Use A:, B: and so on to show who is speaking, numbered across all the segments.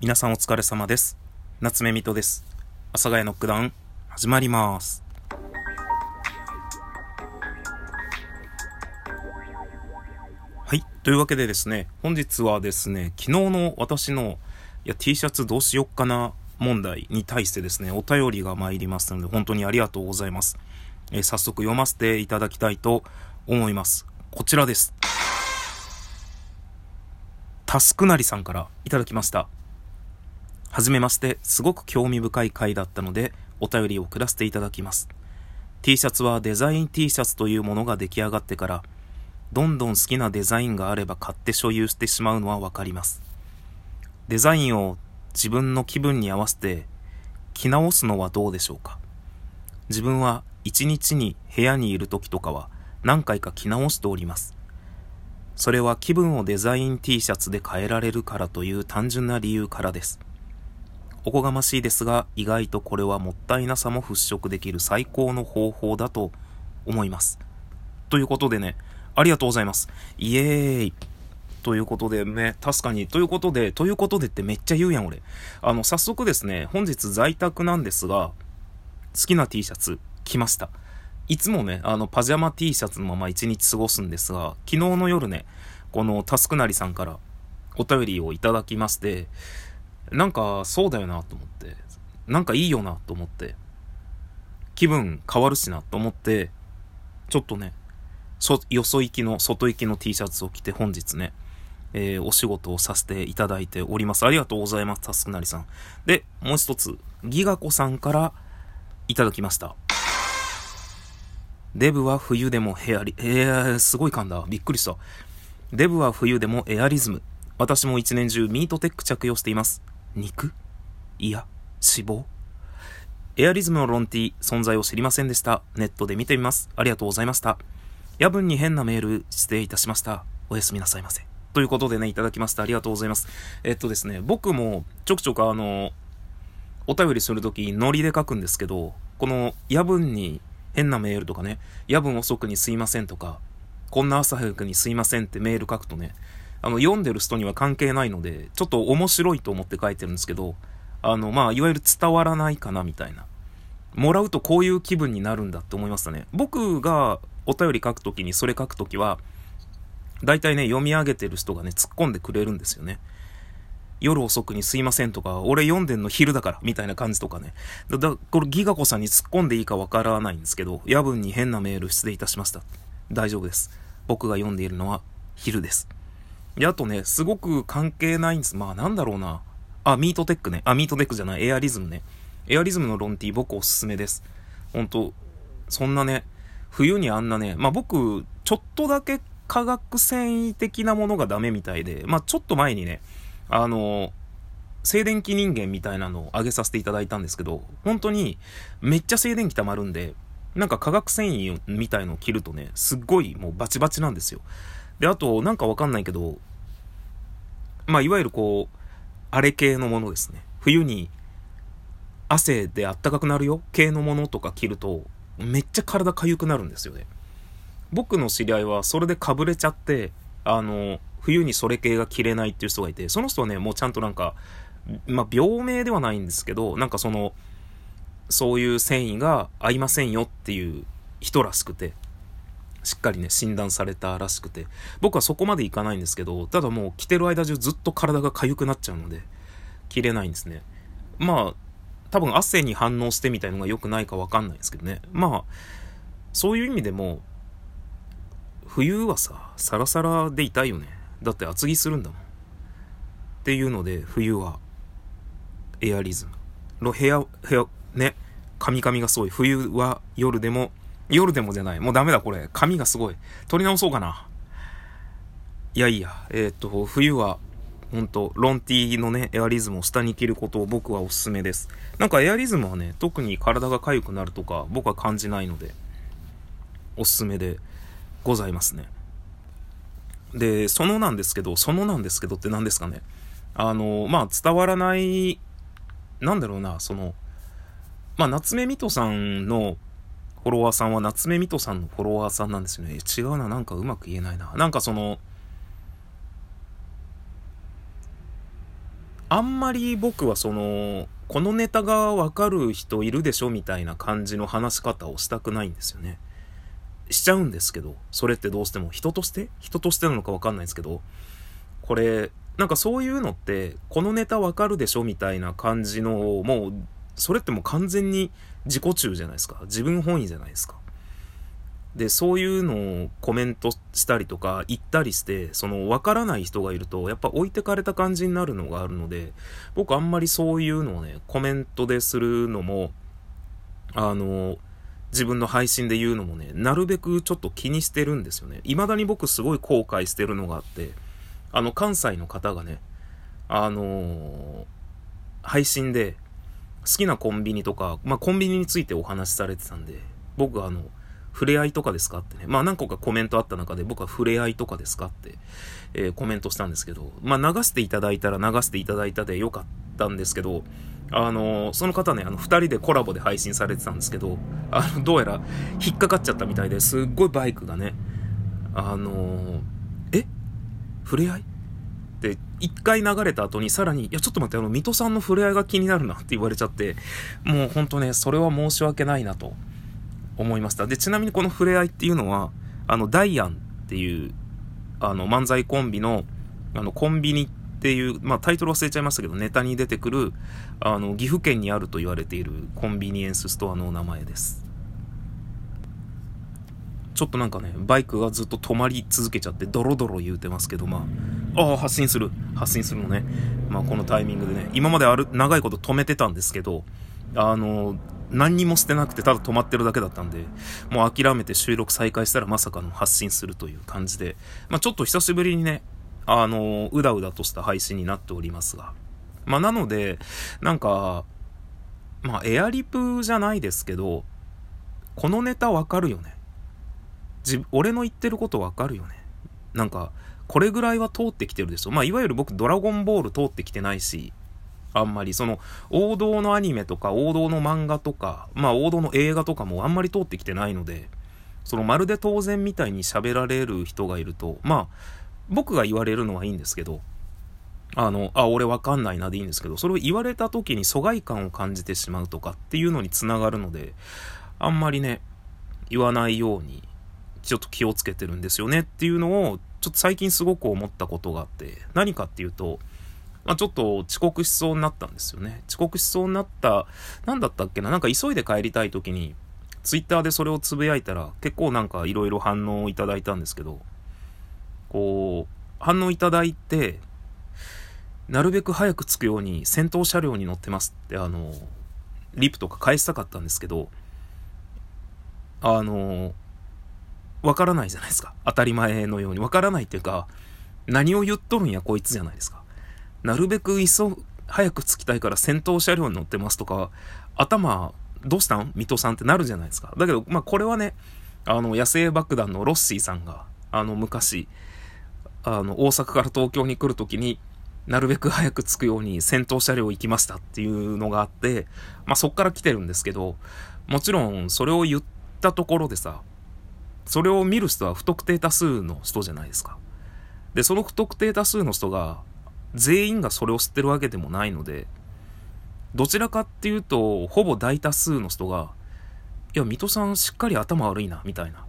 A: 皆さんお疲れ様です。夏目みとです。阿佐ヶ谷ノックダウン、始まります。はい。というわけでですね、本日はですね、昨日の私の、いや、T シャツどうしよっかな問題に対してですね、お便りが参りますので、本当にありがとうございます。えー早速読ませていただきたいと思います。こちらです。タスクなりさんからいただきました。はじめまして、すごく興味深い回だったので、お便りを送らせていただきます。T シャツはデザイン T シャツというものが出来上がってから、どんどん好きなデザインがあれば買って所有してしまうのはわかります。デザインを自分の気分に合わせて着直すのはどうでしょうか？自分は一日に部屋にいる時とかは何回か着直しております。それは気分をデザイン T シャツで変えられるからという単純な理由からです。おこがましいですが、意外とこれはもったいなさも払拭できる最高の方法だと思います。ということでね、ありがとうございます。イエーイ。ということでね、確かに、ということで、ということでってめっちゃ言うやん、俺。あの、早速ですね、本日在宅なんですが、好きな T シャツ着ました。いつもね、あの、パジャマ T シャツのまま一日過ごすんですが、昨日の夜ね、このタスクなりさんからお便りをいただきまして、なんかそうだよなと思って、なんかいいよなと思って、気分変わるしなと思って、ちょっとね、よそ行きの、外行きの T シャツを着て本日ね、えーお仕事をさせていただいております。ありがとうございます、タスクなりさん。で、もう一つ、ギガ子さんからいただきました。デブは冬でもヘアリ、えー、すごい噛んだ。びっくりした。デブは冬でもエアリズム。私も一年中ミートテック着用しています。肉？いや、脂肪？エアリズムのロンティ存在を知りませんでした。ネットで見てみます。ありがとうございました。夜分に変なメール失礼いたしました。おやすみなさいませ。ということでね、いただきました。ありがとうございます。えっとですね、僕もちょくちょくあの、お便りするときノリで書くんですけど、この夜分に変なメールとかね、夜分遅くにすいませんとか、こんな朝早くにすいませんってメール書くとね、あの、読んでる人には関係ないので、ちょっと面白いと思って書いてるんですけど、あの、まあ、いわゆる伝わらないかなみたいな。もらうとこういう気分になるんだって思いましたね。僕がお便り書くときにそれ書くときは、大体ね、読み上げてる人がね、突っ込んでくれるんですよね。夜遅くにすいませんとか、俺読んでんの昼だから、みたいな感じとかね。だ、だこれギガ子さんに突っ込んでいいかわからないんですけど、夜分に変なメール失礼いたしました。大丈夫です。僕が読んでいるのは昼です。で、あとね、すごく関係ないんです。まあなんだろうな。あ、ミートテックね。あ、ミートテックじゃない。エアリズムね。エアリズムのロンティー僕おすすめです。ほんと、そんなね、冬にあんなね、まあ僕、ちょっとだけ化学繊維的なものがダメみたいで、まあちょっと前にね、あの、静電気人間みたいなのを上げさせていただいたんですけど、本当にめっちゃ静電気溜まるんで、なんか化学繊維みたいのを着るとね、すっごいもうバチバチなんですよ。で、あと、なんかわかんないけど、まあ、いわゆるこう、あれ系のものですね。冬に汗であったかくなるよ系のものとか着ると、めっちゃ体痒くなるんですよね。僕の知り合いはそれでかぶれちゃって、あの、冬にそれ系が着れないっていう人がいて、その人はね、もうちゃんとなんか、まあ、病名ではないんですけど、なんかその、そういう繊維が合いませんよっていう人らしくて、しっかりね、診断されたらしくて、僕はそこまでいかないんですけど、ただもう着てる間中ずっと体が痒くなっちゃうので、着れないんですね。まあ、多分汗に反応してみたいのが良くないかわかんないですけどね。まあ、そういう意味でも、冬はさ、サラサラでいたいよね。だって厚着するんだもん。っていうので、冬は、エアリズム。の部屋、部屋、ね、カミカミがすごい。冬は夜でも、夜でもじゃない。もうダメだこれ。髪がすごい。取り直そうかな。いやいや、えーっと、冬は、ほんと、ロンティーのね、エアリズムを下に着ることを僕はおすすめです。なんかエアリズムはね、特に体が痒くなるとか、僕は感じないので、おすすめでございますね。で、そのなんですけど、そのなんですけどって何ですかね。あの、まあ、伝わらない、なんだろうな、その、まあ、夏目みとさんのフォロワーさんは夏目みとさんのフォロワーさんなんですよね。違うな、なんかうまく言えないな。なんかその、あんまり僕はその、このネタがわかる人いるでしょみたいな感じの話し方をしたくないんですよね。しちゃうんですけど、それってどうしても人として？人としてなのかわかんないですけど、これ、なんかそういうのって、このネタわかるでしょみたいな感じのもう、それってもう完全に自己中じゃないですか。自分本位じゃないですか。で、そういうのをコメントしたりとか言ったりして、その分からない人がいると、やっぱ置いてかれた感じになるのがあるので、僕あんまりそういうのをね、コメントでするのも、あの、自分の配信で言うのもね、なるべくちょっと気にしてるんですよね。未だに僕すごい後悔してるのがあって、あの、関西の方がね、あのー、配信で好きなコンビニとか、まあ、コンビニについてお話しされてたんで、僕はあの、触れ合いとかですかってね。まあ何個かコメントあった中で僕は触れ合いとかですかって、えー、コメントしたんですけど、まあ流していただいたら流していただいたでよかったんですけど、あのー、その方ね、あの、二人でコラボで配信されてたんですけど、あの、どうやら引っかかっちゃったみたいですっごいバイクがね、あのー、え？触れ合い？って一回流れた後にさらに、いやちょっと待って、あの、水戸さんの触れ合いが気になるなって言われちゃって、もうほんとね、それは申し訳ないなと。思いました。で、ちなみにこの触れ合いっていうのは、あの、ダイアンっていう、あの、漫才コンビの、あの、コンビニっていう、まあ、タイトル忘れちゃいましたけど、ネタに出てくる、あの、岐阜県にあると言われているコンビニエンスストアのお名前です。ちょっとなんかね、バイクがずっと止まり続けちゃって、ドロドロ言うてますけど、まあ、ああ、発進する。発進するのね。まあ、このタイミングでね、今まである、長いこと止めてたんですけど、あの、何にも捨てなくてただ止まってるだけだったんで、もう諦めて収録再開したらまさかの発信するという感じで、まあちょっと久しぶりにね、あの、うだうだとした配信になっておりますが。まあなので、なんか、まあエアリプじゃないですけど、このネタわかるよね。じ、俺の言ってることわかるよね。なんか、これぐらいは通ってきてるでしょ。まあいわゆる僕ドラゴンボール通ってきてないし、あんまりその王道のアニメとか王道の漫画とか、まあ王道の映画とかもあんまり通ってきてないので、そのまるで当然みたいに喋られる人がいると、まあ僕が言われるのはいいんですけど、あの、あ、俺わかんないなでいいんですけど、それを言われた時に疎外感を感じてしまうとかっていうのにつながるので、あんまりね、言わないように、ちょっと気をつけてるんですよねっていうのを、ちょっと最近すごく思ったことがあって、何かっていうと、まあ、ちょっと遅刻しそうになったんですよね。遅刻しそうになった、なんだったっけな、なんか急いで帰りたい時に、ツイッターでそれをつぶやいたら、結構なんか色々反応をいただいたんですけど、こう、反応いただいて、なるべく早く着くように先頭車両に乗ってますって、あの、リプとか返したかったんですけど、あの、わからないじゃないですか。当たり前のように。わからないっていうか、何を言っとるんやこいつじゃないですか。なるべく急、早く着きたいから先頭車両に乗ってますとか、頭、どうしたん？水戸さんってなるじゃないですか。だけど、まあ、これはね、あの、野生爆弾のロッシーさんが、あの、昔、あの、大阪から東京に来るときに、なるべく早く着くように先頭車両行きましたっていうのがあって、まあ、そっから来てるんですけど、もちろん、それを言ったところでさ、それを見る人は不特定多数の人じゃないですか。で、その不特定多数の人が、全員がそれを知ってるわけでもないので、どちらかっていうと、ほぼ大多数の人が、いや、水戸さんしっかり頭悪いな、みたいな。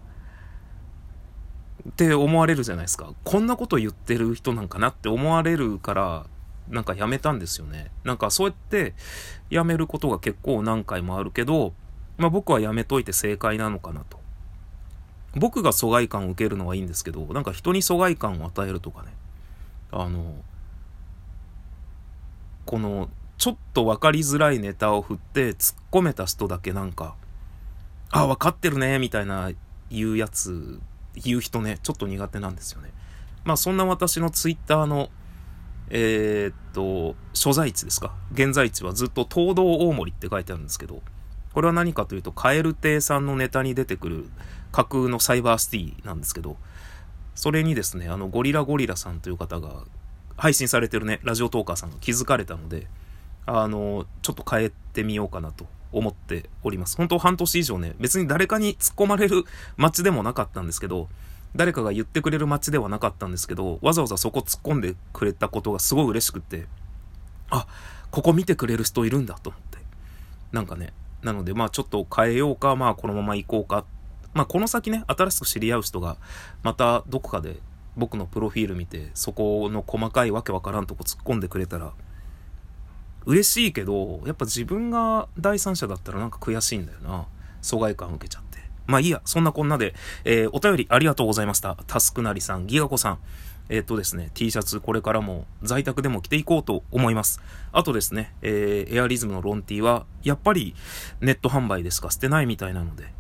A: って思われるじゃないですか。こんなこと言ってる人なんかなって思われるから、なんかやめたんですよね。なんかそうやってやめることが結構何回もあるけど、まあ僕はやめといて正解なのかなと。僕が疎外感を受けるのはいいんですけど、なんか人に疎外感を与えるとかね。あの、このちょっと分かりづらいネタを振って突っ込めた人だけなんか、あ、分かってるね、みたいな言うやつ、言う人ね、ちょっと苦手なんですよね。まあそんな私のツイッターの、えー、っと、所在地ですか現在地はずっと東道大森って書いてあるんですけど、これは何かというと、カエル亭さんのネタに出てくる架空のサイバーシティなんですけど、それにですね、あの、ゴリラゴリラさんという方が配信されてるね、ラジオトーカーさんが気づかれたので、あの、ちょっと変えてみようかなと思っております。本当半年以上ね、別に誰かに突っ込まれる街でもなかったんですけど、誰かが言ってくれる街ではなかったんですけど、わざわざそこ突っ込んでくれたことがすごい嬉しくって、あ、ここ見てくれる人いるんだと思って。なんかね、なのでまあちょっと変えようか、まあこのまま行こうか。まあこの先ね、新しく知り合う人が、またどこかで僕のプロフィール見て、そこの細かいわけわからんとこ突っ込んでくれたら、嬉しいけど、やっぱ自分が第三者だったらなんか悔しいんだよな。疎外感受けちゃって。まあいいや、そんなこんなで、えー、お便りありがとうございました。タスクなりさん、ギガコさん。えっ、とですね、T シャツこれからも在宅でも着ていこうと思います。あとですね、えー、エアリズムのロンティは、やっぱりネット販売でしか捨てないみたいなので。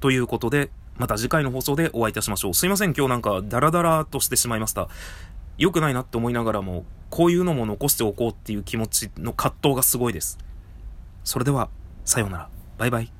A: ということで、また次回の放送でお会いいたしましょう。すいません、今日なんかダラダラとしてしまいました。良くないなって思いながらも、こういうのも残しておこうっていう気持ちの葛藤がすごいです。それでは、さようなら。バイバイ。